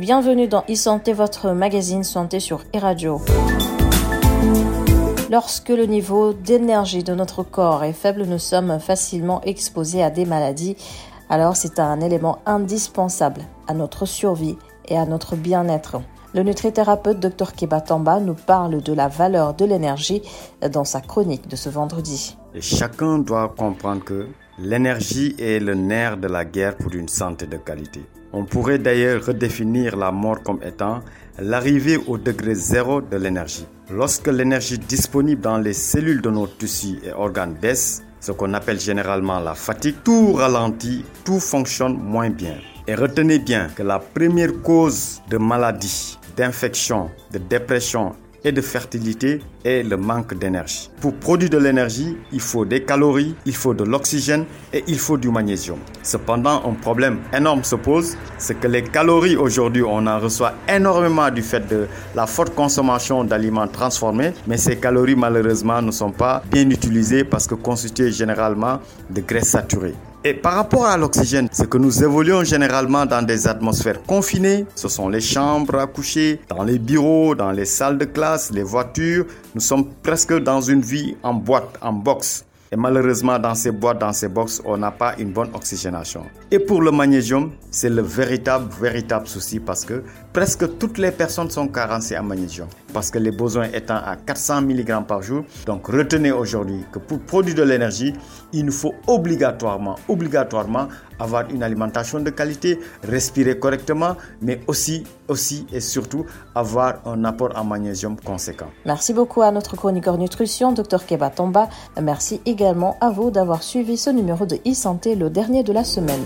Bienvenue dans e-santé, votre magazine santé sur e-radio. Lorsque le niveau d'énergie de notre corps est faible, nous sommes facilement exposés à des maladies. Alors c'est un élément indispensable à notre survie et à notre bien-être. Le nutrithérapeute Dr Kebatamba nous parle de la valeur de l'énergie dans sa chronique de ce vendredi. chacun doit comprendre que l'énergie est le nerf de la guerre pour une santé de qualité. On pourrait d'ailleurs redéfinir la mort comme étant l'arrivée au degré zéro de l'énergie. Lorsque l'énergie disponible dans les cellules de nos tissus et organes baisse, ce qu'on appelle généralement la fatigue, tout ralentit, tout fonctionne moins bien. Et retenez bien que la première cause de maladie, d'infection, de dépression et de fertilité est le manque d'énergie. Pour produire de l'énergie, il faut des calories, il faut de l'oxygène et il faut du magnésium. Cependant, un problème énorme se pose, c'est que les calories aujourd'hui, on en reçoit énormément du fait de la forte consommation d'aliments transformés, mais ces calories malheureusement ne sont pas bien utilisées parce que constituées généralement de graisses saturées. Et par rapport à l'oxygène, c'est que nous évoluons généralement dans des atmosphères confinées. Ce sont les chambres à coucher, dans les bureaux, dans les salles de classe, les voitures. Nous sommes presque dans une vie en boîte, en box. Et malheureusement, dans ces boîtes, dans ces boxes, on n'a pas une bonne oxygénation. Et pour le magnésium, c'est le véritable, véritable souci parce que presque toutes les personnes sont carencées en magnésium. Parce que les besoins étant à 400 mg par jour. Donc retenez aujourd'hui que pour produire de l'énergie, il nous faut obligatoirement, obligatoirement avoir une alimentation de qualité, respirer correctement, mais aussi, aussi et surtout avoir un apport en magnésium conséquent. Merci beaucoup à notre chroniqueur nutrition, Dr Keba Tomba. Merci également à vous d'avoir suivi ce numéro de e-santé, le dernier de la semaine.